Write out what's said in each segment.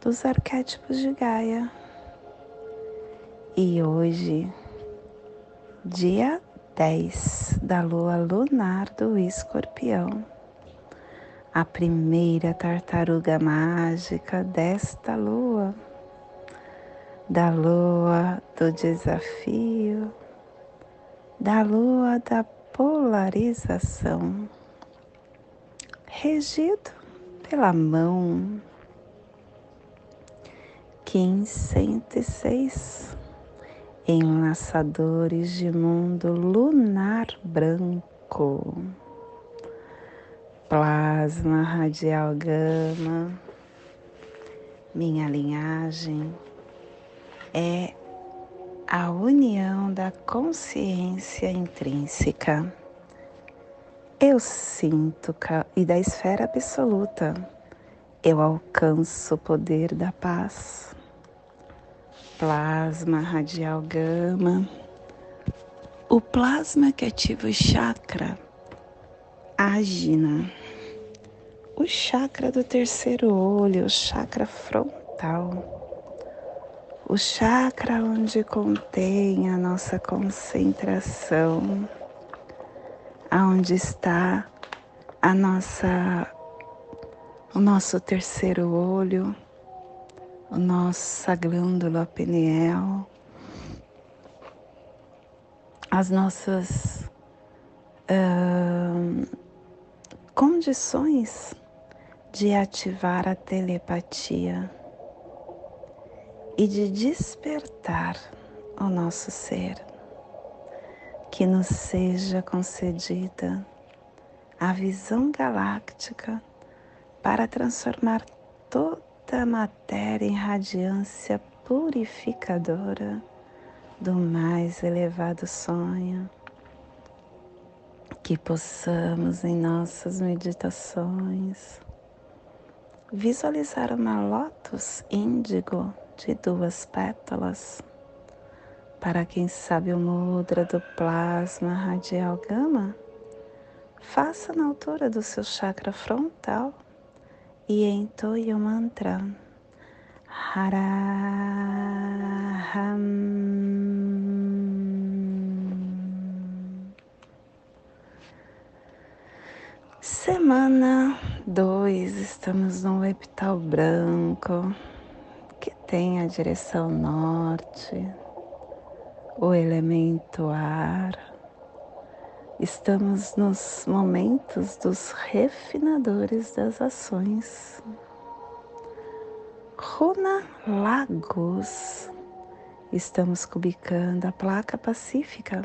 dos arquétipos de Gaia. E hoje, dia 10 da lua lunar do escorpião, a primeira tartaruga mágica desta lua, da lua do desafio, da lua da polarização, regido pela mão 1506 Enlaçadores de mundo lunar branco, plasma radial gama. Minha linhagem é a união da consciência intrínseca. Eu sinto e da esfera absoluta. Eu alcanço o poder da paz plasma radial gama. O plasma que ativa o chakra ágina, o chakra do terceiro olho, o chakra frontal, o chakra onde contém a nossa concentração, aonde está a nossa o nosso terceiro olho nossa glândula pineal, as nossas uh, condições de ativar a telepatia e de despertar o nosso ser, que nos seja concedida a visão galáctica para transformar todo da matéria em radiância purificadora do mais elevado sonho, que possamos em nossas meditações visualizar uma lótus índigo de duas pétalas. Para quem sabe o mudra do plasma radial gama, faça na altura do seu chakra frontal e entoie o mantra Haraham. Semana 2, estamos no epital branco, que tem a direção norte, o elemento ar Estamos nos momentos dos refinadores das ações. Runa Lagos. Estamos cubicando a placa pacífica.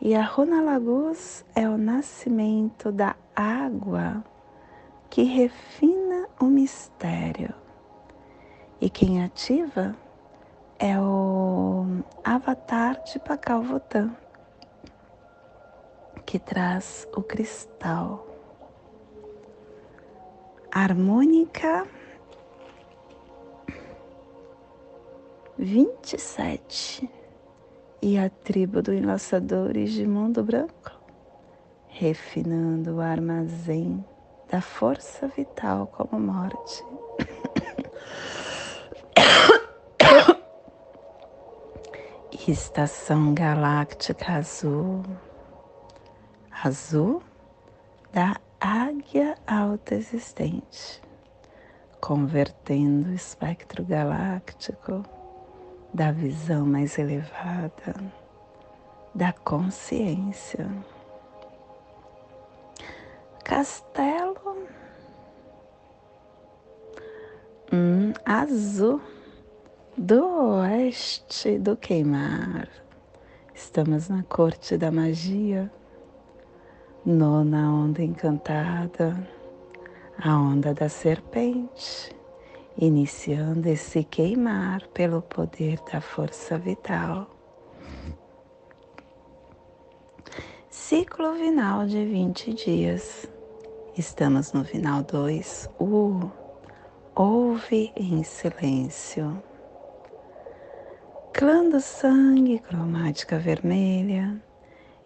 E a Runa Lagos é o nascimento da água que refina o mistério. E quem ativa é o avatar de Pacal Votan que traz o cristal. Harmônica vinte e sete e a tribo do enlaçadores de mundo branco, refinando o armazém da força vital como morte. Estação Galáctica Azul azul da águia alta existente, convertendo o espectro galáctico da visão mais elevada da consciência. Castelo um azul do oeste do queimar. Estamos na corte da magia Nona onda encantada, a onda da serpente iniciando esse queimar pelo poder da força vital. Ciclo final de 20 dias. Estamos no final 2. Uh, ouve em silêncio. Clã do sangue, cromática vermelha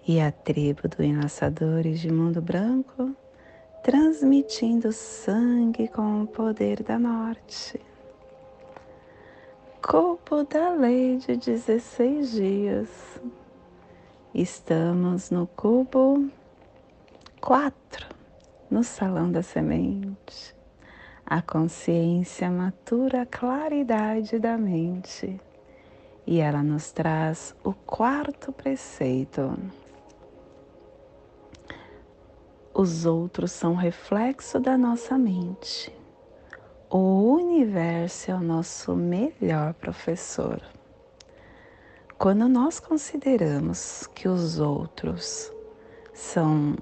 e a tribo do enlaçadores de mundo branco transmitindo sangue com o poder da morte. Corpo da lei de 16 dias. Estamos no cubo 4, no salão da semente. A consciência matura a claridade da mente e ela nos traz o quarto preceito os outros são reflexo da nossa mente. O universo é o nosso melhor professor. Quando nós consideramos que os outros são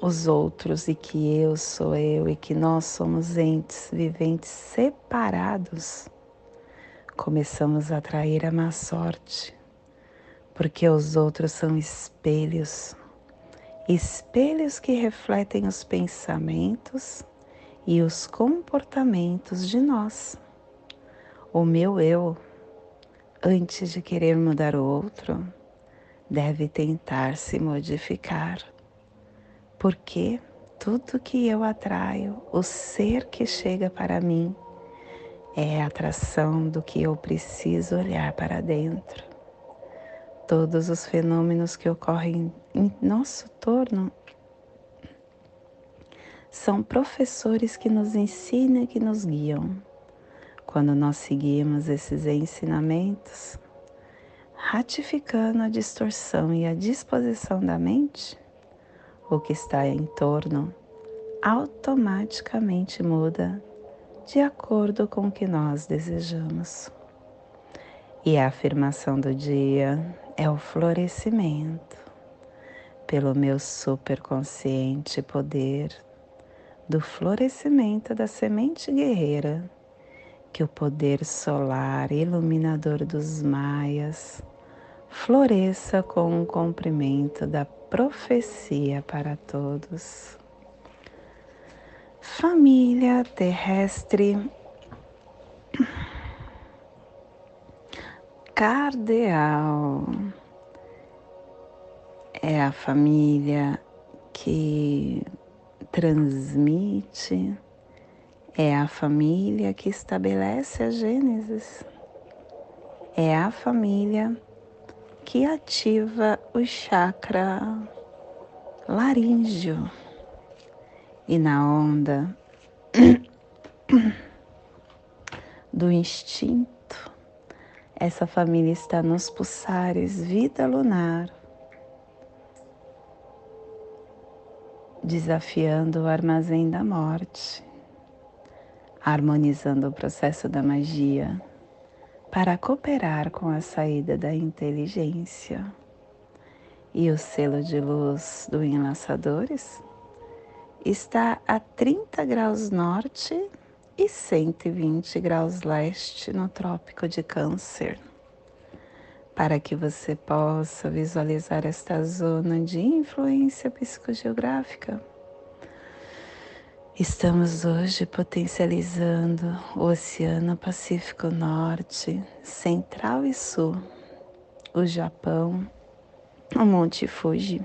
os outros e que eu sou eu e que nós somos entes viventes separados, começamos a atrair a má sorte, porque os outros são espelhos espelhos que refletem os pensamentos e os comportamentos de nós. O meu eu, antes de querer mudar o outro, deve tentar se modificar, porque tudo que eu atraio, o ser que chega para mim, é a atração do que eu preciso olhar para dentro todos os fenômenos que ocorrem em nosso torno são professores que nos ensinam e que nos guiam. Quando nós seguimos esses ensinamentos, ratificando a distorção e a disposição da mente, o que está em torno automaticamente muda de acordo com o que nós desejamos. E a afirmação do dia é o florescimento pelo meu superconsciente poder do florescimento da semente guerreira que o poder solar iluminador dos maias floresça com o cumprimento da profecia para todos. Família terrestre cardeal. É a família que transmite, é a família que estabelece a Gênesis, é a família que ativa o chakra laríngeo. E na onda do instinto essa família está nos pulsares vida lunar, desafiando o armazém da morte, harmonizando o processo da magia para cooperar com a saída da inteligência. E o selo de luz do Enlaçadores está a 30 graus norte e 120 graus leste no Trópico de Câncer. Para que você possa visualizar esta zona de influência psicogeográfica, estamos hoje potencializando o Oceano Pacífico Norte, Central e Sul, o Japão, o Monte Fuji,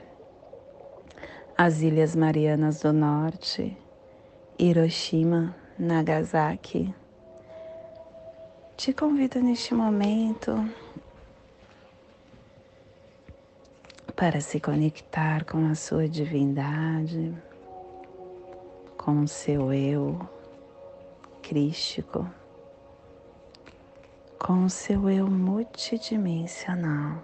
as Ilhas Marianas do Norte, Hiroshima, Nagasaki. Te convido neste momento para se conectar com a sua divindade, com o seu eu crístico, com o seu eu multidimensional.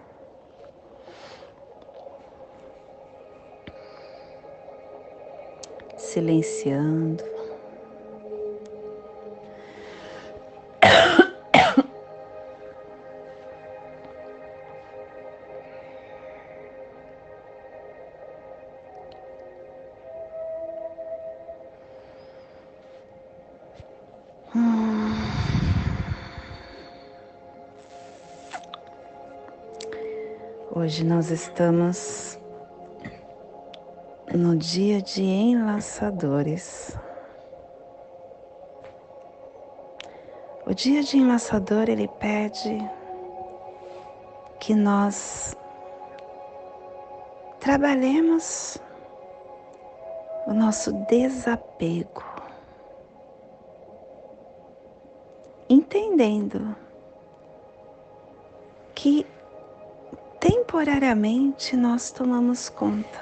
Silenciando Hoje nós estamos no dia de enlaçadores. O dia de enlaçador ele pede que nós trabalhemos o nosso desapego, entendendo temporariamente nós tomamos conta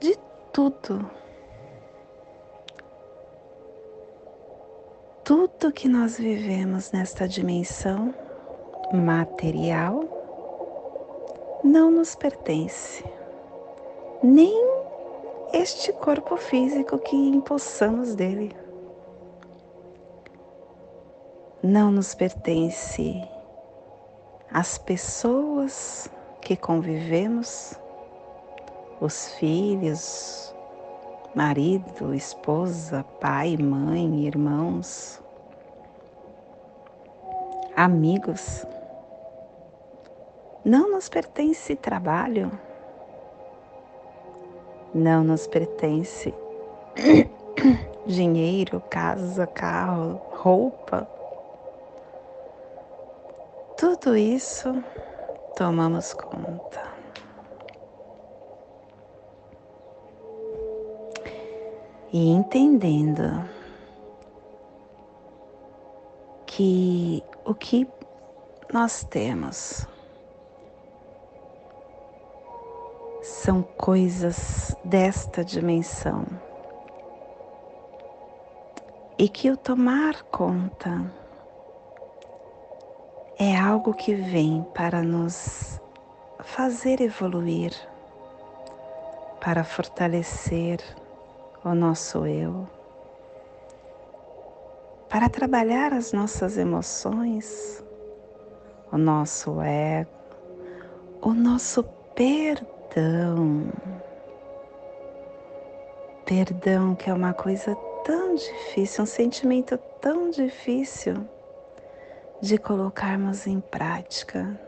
de tudo. Tudo que nós vivemos nesta dimensão material não nos pertence, nem este corpo físico que impulsamos dele. Não nos pertence as pessoas que convivemos, os filhos, marido, esposa, pai, mãe, irmãos, amigos. Não nos pertence trabalho, não nos pertence dinheiro, casa, carro, roupa. Tudo isso tomamos conta. E entendendo que o que nós temos são coisas desta dimensão e que o tomar conta é algo que vem para nos fazer evoluir, para fortalecer o nosso eu, para trabalhar as nossas emoções, o nosso ego, o nosso perdão. Perdão que é uma coisa tão difícil, um sentimento tão difícil de colocarmos em prática.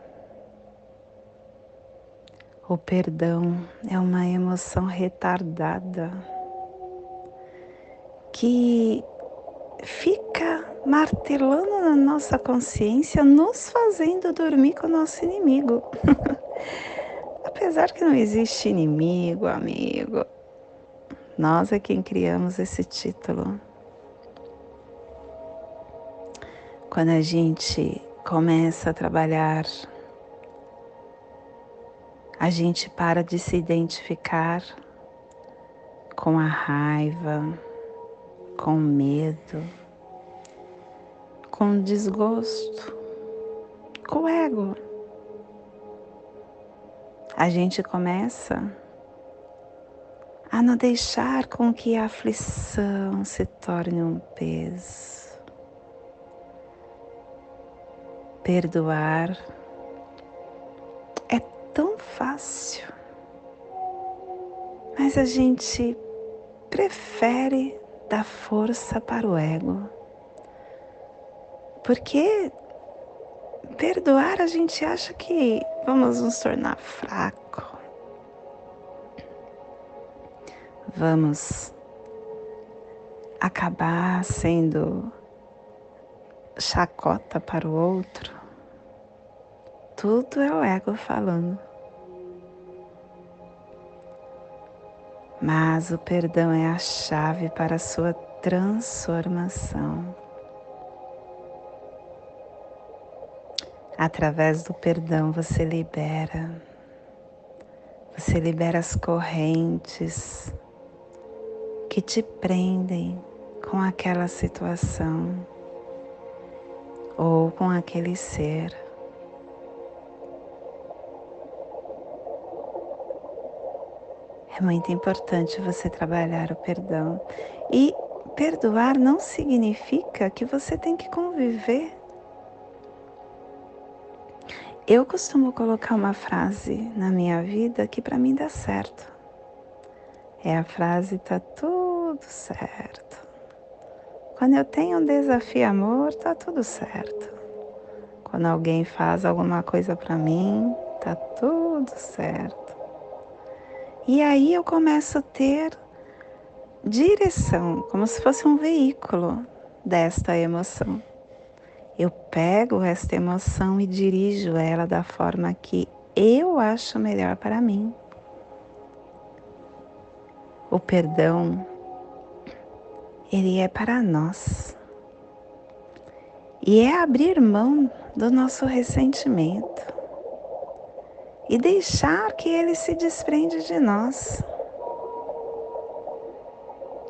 O perdão é uma emoção retardada que fica martelando na nossa consciência, nos fazendo dormir com o nosso inimigo. Apesar que não existe inimigo, amigo, nós é quem criamos esse título. Quando a gente começa a trabalhar, a gente para de se identificar com a raiva, com medo, com desgosto, com o ego. A gente começa a não deixar com que a aflição se torne um peso Perdoar é tão fácil, mas a gente prefere dar força para o ego, porque perdoar a gente acha que vamos nos tornar fraco, vamos acabar sendo chacota para o outro, tudo é o ego falando. Mas o perdão é a chave para a sua transformação. Através do perdão você libera, você libera as correntes que te prendem com aquela situação ou com aquele ser. É muito importante você trabalhar o perdão. E perdoar não significa que você tem que conviver. Eu costumo colocar uma frase na minha vida que para mim dá certo. É a frase tá tudo certo. Quando eu tenho um desafio amor, tá tudo certo. Quando alguém faz alguma coisa para mim, tá tudo certo. E aí eu começo a ter direção, como se fosse um veículo desta emoção. Eu pego esta emoção e dirijo ela da forma que eu acho melhor para mim. O perdão, ele é para nós. E é abrir mão do nosso ressentimento e deixar que ele se desprende de nós.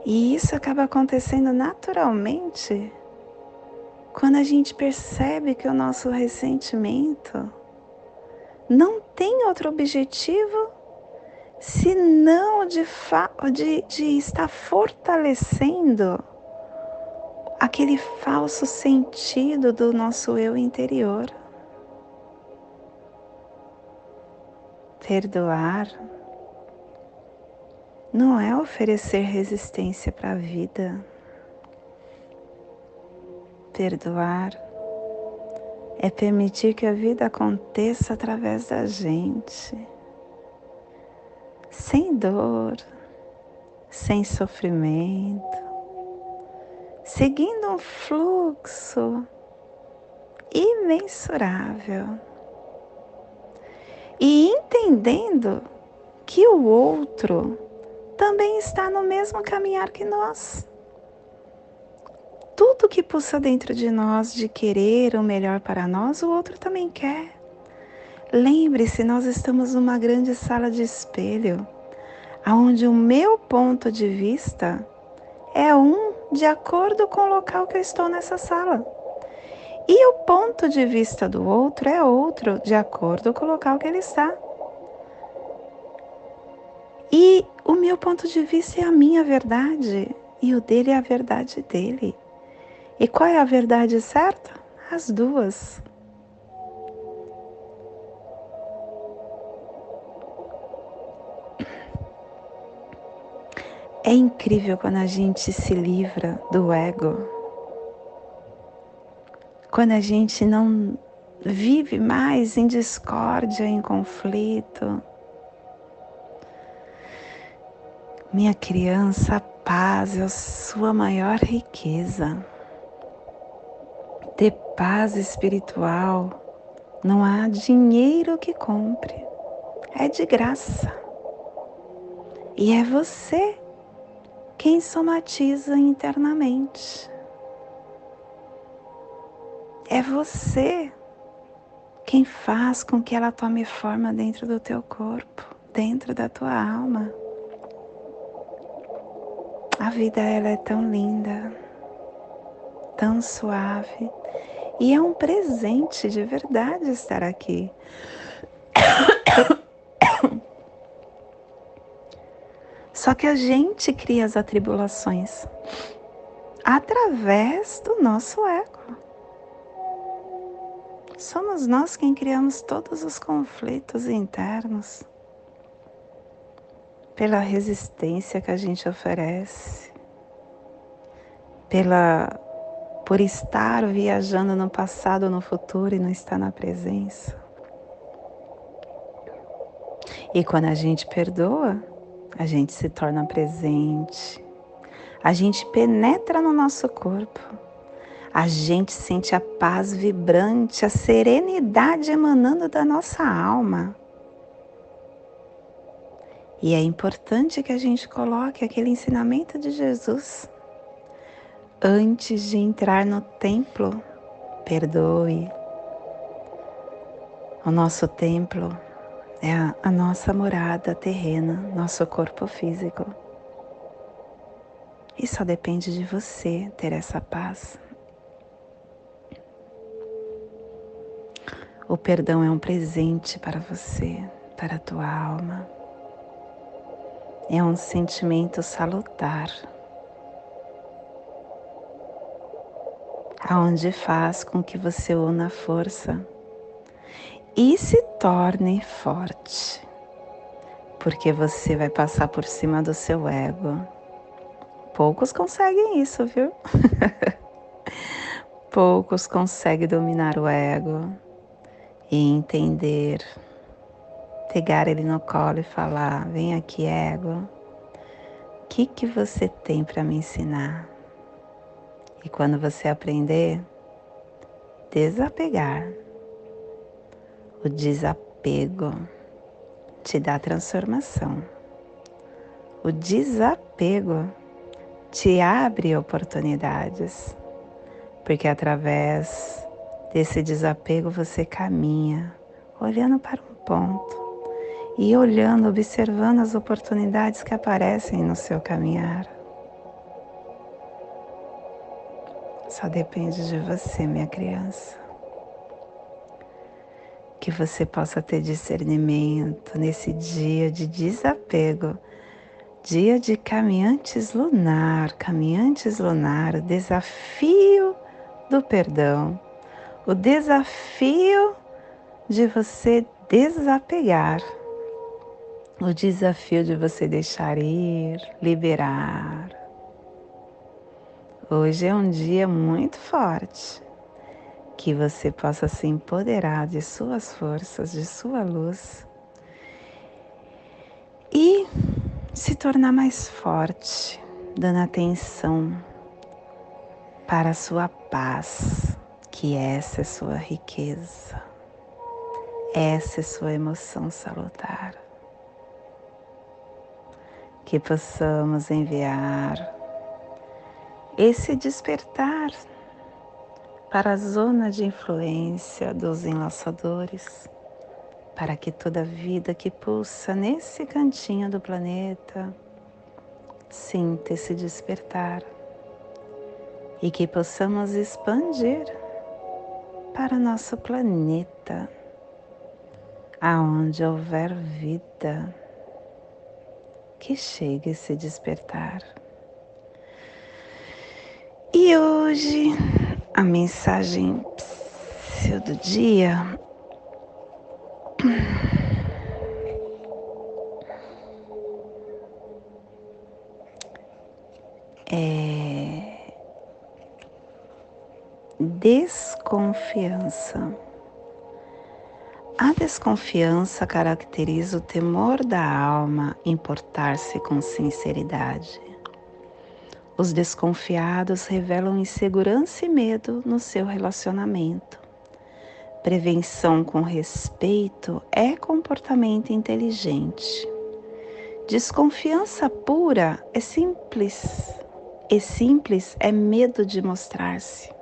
E isso acaba acontecendo naturalmente quando a gente percebe que o nosso ressentimento não tem outro objetivo senão de, de, de estar fortalecendo aquele falso sentido do nosso eu interior. Perdoar não é oferecer resistência para a vida. Perdoar é permitir que a vida aconteça através da gente, sem dor, sem sofrimento, seguindo um fluxo imensurável e entendendo que o outro também está no mesmo caminhar que nós tudo que pulsa dentro de nós de querer o melhor para nós, o outro também quer. Lembre-se, nós estamos numa grande sala de espelho, onde o meu ponto de vista é um de acordo com o local que eu estou nessa sala. E o ponto de vista do outro é outro, de acordo com o local que ele está. E o meu ponto de vista é a minha verdade, e o dele é a verdade dele. E qual é a verdade certa? As duas. É incrível quando a gente se livra do ego, quando a gente não vive mais em discórdia, em conflito. Minha criança, a paz é a sua maior riqueza ter paz espiritual, não há dinheiro que compre, é de graça. E é você quem somatiza internamente. É você quem faz com que ela tome forma dentro do teu corpo, dentro da tua alma. A vida ela é tão linda, tão suave e é um presente de verdade estar aqui. Só que a gente cria as atribulações através do nosso ego. Somos nós quem criamos todos os conflitos internos pela resistência que a gente oferece, pela por estar viajando no passado no futuro e não estar na presença. E quando a gente perdoa, a gente se torna presente, a gente penetra no nosso corpo, a gente sente a paz vibrante, a serenidade emanando da nossa alma. E é importante que a gente coloque aquele ensinamento de Jesus antes de entrar no templo, perdoe. O nosso templo é a, nossa morada terrena, nosso corpo físico. E só depende de você ter essa paz. O perdão é um presente para você, para a tua alma. É um sentimento salutar aonde faz com que você una a força e se torne forte, porque você vai passar por cima do seu ego. Poucos conseguem isso, viu? Poucos conseguem dominar o ego e entender pegar ele no colo e falar: Vem aqui, ego. O que, que você tem para me ensinar? E quando você aprender, desapegar. O desapego te dá transformação. O desapego te abre oportunidades, porque através desse desapego você caminha olhando para um ponto e olhando, observando as oportunidades que aparecem no seu caminhar. Só depende de você, minha criança. Que você possa ter discernimento nesse dia de desapego, dia de caminhantes lunar, caminhantes lunar, desafio do perdão, o desafio de você desapegar, o desafio de você deixar ir, liberar. Hoje é um dia muito forte. Que você possa se empoderar de suas forças, de sua luz e se tornar mais forte, dando atenção para a sua paz, que essa é sua riqueza. Essa é sua emoção salutar. Que possamos enviar esse despertar para a zona de influência dos enlaçadores, para que toda vida que pulsa nesse cantinho do planeta sinta esse despertar e que possamos expandir para nosso planeta aonde houver vida, que chegue esse despertar. E hoje a mensagem do dia é desconfiança. A desconfiança caracteriza o temor da alma em portar-se com sinceridade. Os desconfiados revelam insegurança e medo no seu relacionamento. Prevenção com respeito é comportamento inteligente. Desconfiança pura é simples. E simples é medo de mostrar-se.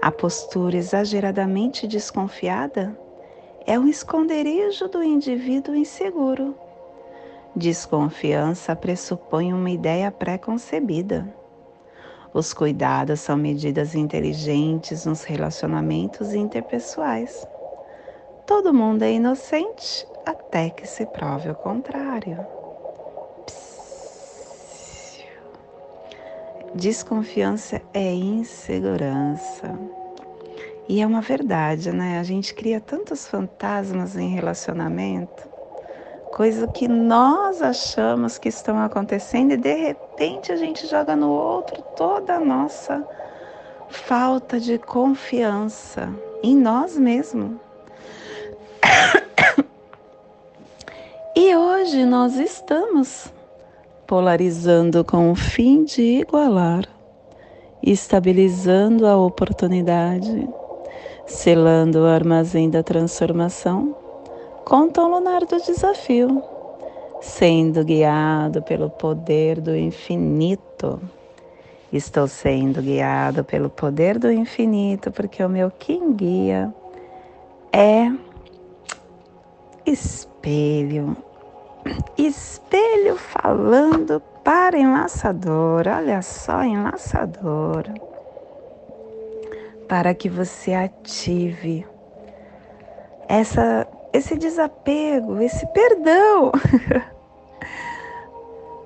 A postura exageradamente desconfiada é um esconderijo do indivíduo inseguro. Desconfiança pressupõe uma ideia pré-concebida. Os cuidados são medidas inteligentes nos relacionamentos interpessoais. Todo mundo é inocente até que se prove o contrário. Desconfiança é insegurança. E é uma verdade, né? A gente cria tantos fantasmas em relacionamento, coisa que nós achamos que estão acontecendo e de repente a gente joga no outro toda a nossa falta de confiança em nós mesmos. E hoje nós estamos polarizando com o fim de igualar, estabilizando a oportunidade selando o armazém da transformação, com o lunar do desafio, sendo guiado pelo poder do infinito. Estou sendo guiado pelo poder do infinito, porque o meu Kim guia é espelho. Espelho falando para enlaçador. Olha só, enlaçador para que você ative essa, esse desapego, esse perdão.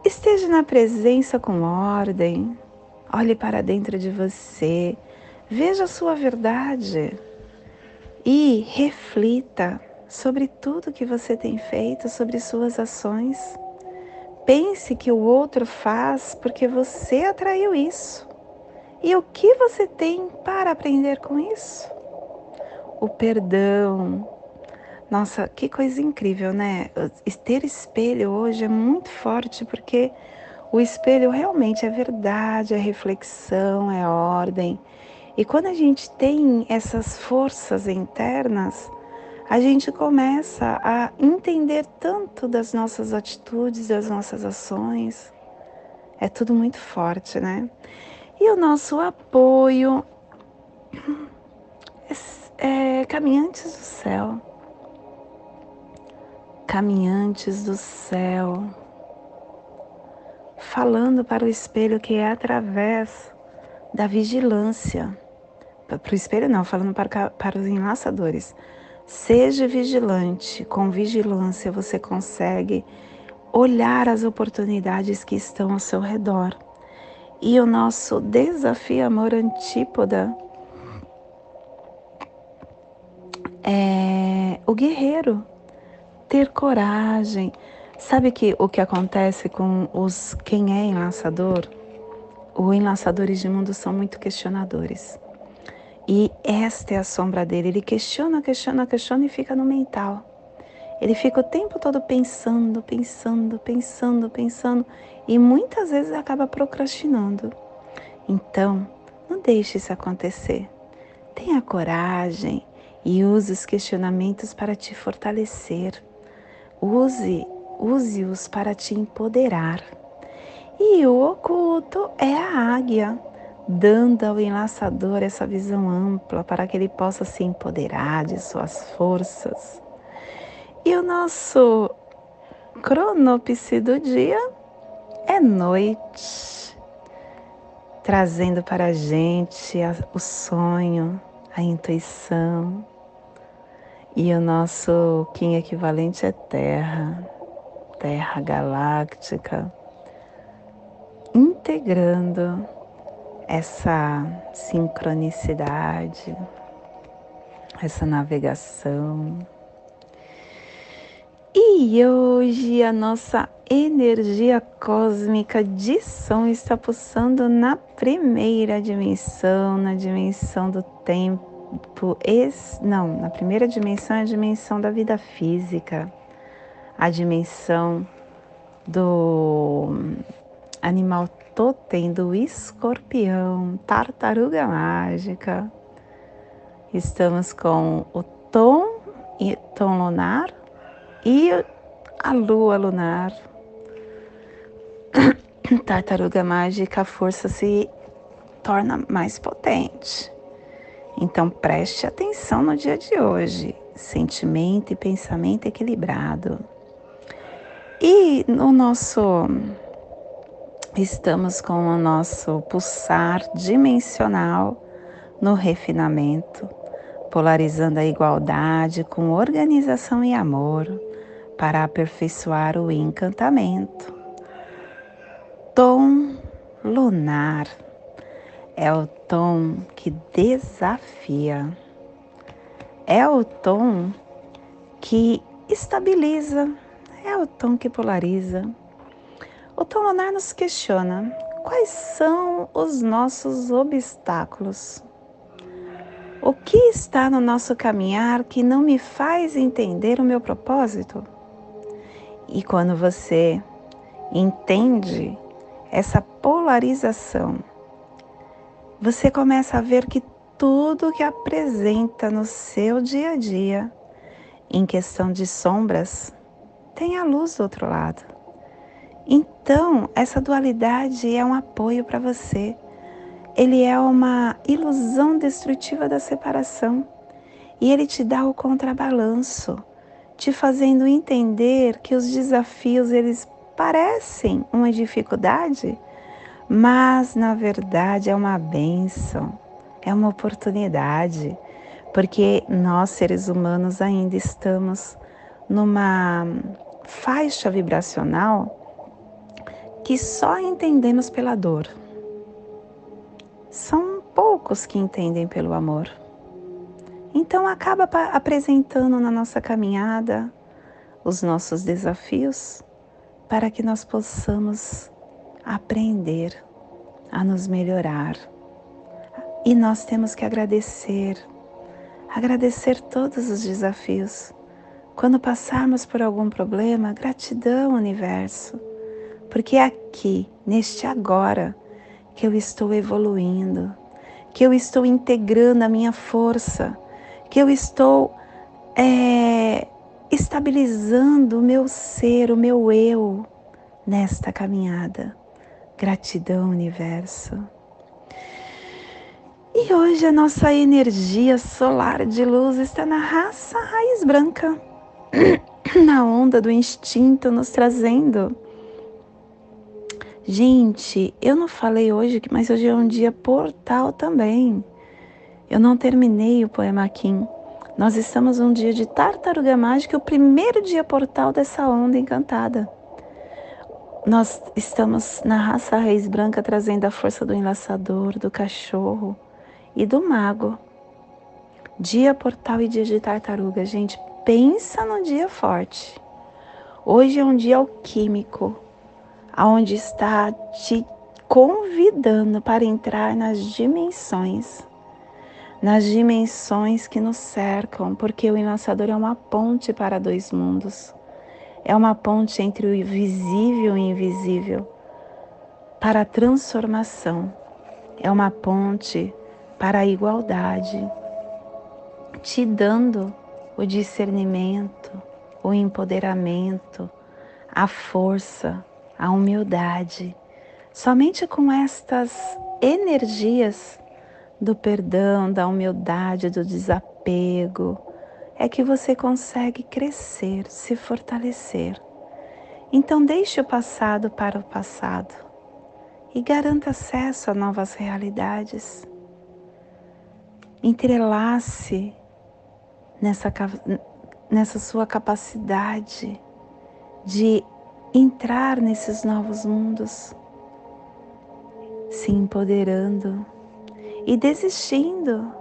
Esteja na presença com ordem. Olhe para dentro de você. Veja a sua verdade e reflita sobre tudo que você tem feito, sobre suas ações. Pense que o outro faz porque você atraiu isso. E o que você tem para aprender com isso? O perdão Nossa, que coisa incrível, né? Ter espelho hoje é muito forte porque o espelho realmente é verdade, é reflexão, é ordem. E quando a gente tem essas forças internas, a gente começa a entender tanto das nossas atitudes, das nossas ações. É tudo muito forte, né? E o nosso apoio é, é caminhantes do céu. Caminhantes do céu. Falando para o espelho que é através da vigilância. Para o espelho não, falando para, para os enlaçadores Seja vigilante, com vigilância você consegue olhar as oportunidades que estão ao seu redor. E o nosso desafio amor antípoda é o guerreiro ter coragem. Sabe que o que acontece com os quem é enlaçador? Os enlaçadores de mundo são muito questionadores. E esta é a sombra dele. Ele questiona, questiona, questiona e fica no mental. Ele fica o tempo todo pensando, pensando, pensando, pensando e muitas vezes acaba procrastinando. Então, não deixe isso acontecer. Tenha coragem e use os questionamentos para te fortalecer. Use, use-os para te empoderar. E o oculto é a águia dando ao enlaçador essa visão ampla para que ele possa se empoderar de suas forças. E o nosso cronopse do dia é noite, trazendo para a gente o sonho, a intuição. E o nosso Kim equivalente é Terra, Terra galáctica, integrando essa sincronicidade, essa navegação. E hoje a nossa energia cósmica de som está pulsando na primeira dimensão, na dimensão do tempo. Não, na primeira dimensão é a dimensão da vida física, a dimensão do animal totem do escorpião, tartaruga mágica. Estamos com o tom, tom lunar e a lua lunar. Tartaruga mágica, a força se torna mais potente. Então preste atenção no dia de hoje. Sentimento e pensamento equilibrado. E no nosso estamos com o nosso pulsar dimensional no refinamento, polarizando a igualdade com organização e amor para aperfeiçoar o encantamento. Tom lunar é o tom que desafia, é o tom que estabiliza, é o tom que polariza o Tolonar nos questiona quais são os nossos obstáculos. O que está no nosso caminhar que não me faz entender o meu propósito? E quando você entende essa polarização, você começa a ver que tudo que apresenta no seu dia a dia, em questão de sombras, tem a luz do outro lado. Então, essa dualidade é um apoio para você. Ele é uma ilusão destrutiva da separação. E ele te dá o contrabalanço, te fazendo entender que os desafios eles parecem uma dificuldade, mas na verdade é uma benção, é uma oportunidade, porque nós seres humanos ainda estamos numa faixa vibracional que só entendemos pela dor. São poucos que entendem pelo amor. Então acaba apresentando na nossa caminhada os nossos desafios para que nós possamos aprender a nos melhorar. E nós temos que agradecer, agradecer todos os desafios, Quando passarmos por algum problema, gratidão, universo, porque é aqui, neste agora, que eu estou evoluindo, que eu estou integrando a minha força, que eu estou é, estabilizando o meu ser, o meu eu nesta caminhada. Gratidão, universo. E hoje a nossa energia solar de luz está na raça raiz branca, na onda do instinto, nos trazendo. Gente, eu não falei hoje, mas hoje é um dia portal também. Eu não terminei o poema Kim. Nós estamos um dia de tartaruga mágica, o primeiro dia portal dessa onda encantada. Nós estamos na raça raiz branca trazendo a força do enlaçador, do cachorro, e do mago. Dia portal e dia de tartaruga, gente, pensa no dia forte. Hoje é um dia alquímico, aonde está te convidando para entrar nas dimensões, nas dimensões que nos cercam, porque o enlaçador é uma ponte para dois mundos. É uma ponte entre o visível e o invisível para a transformação. É uma ponte para a igualdade, te dando o discernimento, o empoderamento, a força, a humildade. Somente com estas energias do perdão, da humildade, do desapego, é que você consegue crescer, se fortalecer. Então, deixe o passado para o passado e garanta acesso a novas realidades entrelace nessa, nessa sua capacidade de entrar nesses novos mundos, se empoderando e desistindo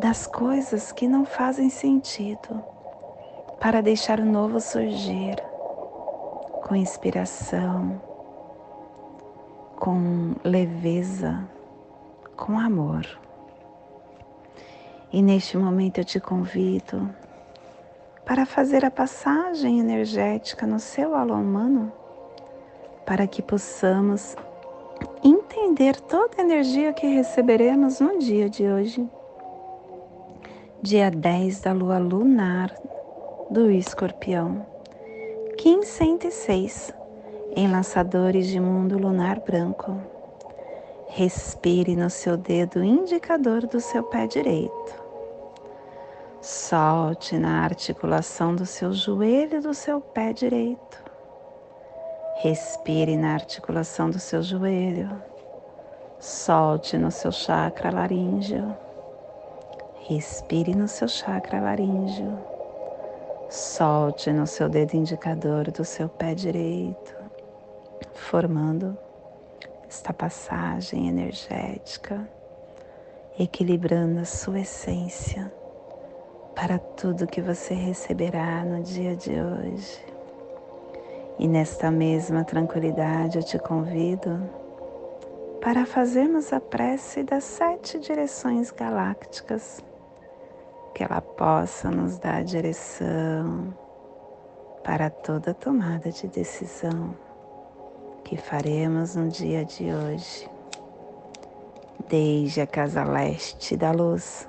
das coisas que não fazem sentido para deixar o novo surgir com inspiração, com leveza, com amor. E neste momento eu te convido para fazer a passagem energética no seu alô humano, para que possamos entender toda a energia que receberemos no dia de hoje, dia 10 da lua lunar do escorpião, 1506, em lançadores de mundo lunar branco. Respire no seu dedo indicador do seu pé direito. Solte na articulação do seu joelho e do seu pé direito. Respire na articulação do seu joelho. Solte no seu chakra laríngeo. Respire no seu chakra laríngeo. Solte no seu dedo indicador do seu pé direito, formando esta passagem energética, equilibrando a sua essência para tudo que você receberá no dia de hoje. E nesta mesma tranquilidade eu te convido para fazermos a prece das sete direções galácticas, que ela possa nos dar direção para toda tomada de decisão que faremos no dia de hoje. Desde a casa leste da luz,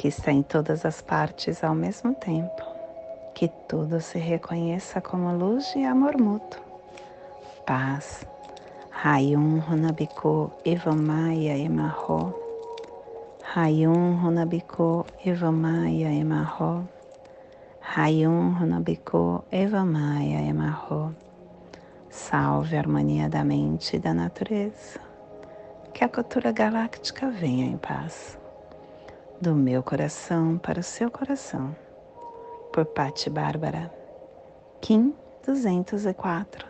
que está em todas as partes ao mesmo tempo que tudo se reconheça como luz e amor mútuo. Paz. Rayum Runabiko Evamaya Emarro. Rayum Runabiko Evamaya Emarro. Rayum Runabiko Evamaya Emarro. Salve a harmonia da mente e da natureza. Que a cultura galáctica venha em paz. Do meu coração para o seu coração por Patti Bárbara. Kim 204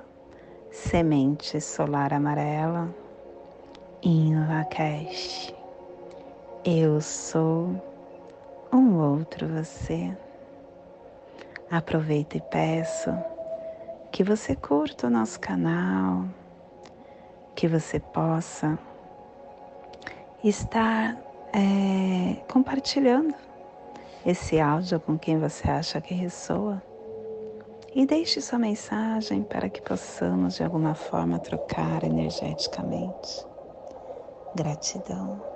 Semente Solar Amarela Lakesh. Eu sou um outro você. Aproveito e peço que você curta o nosso canal, que você possa estar é, compartilhando esse áudio com quem você acha que ressoa e deixe sua mensagem para que possamos de alguma forma trocar energeticamente. Gratidão.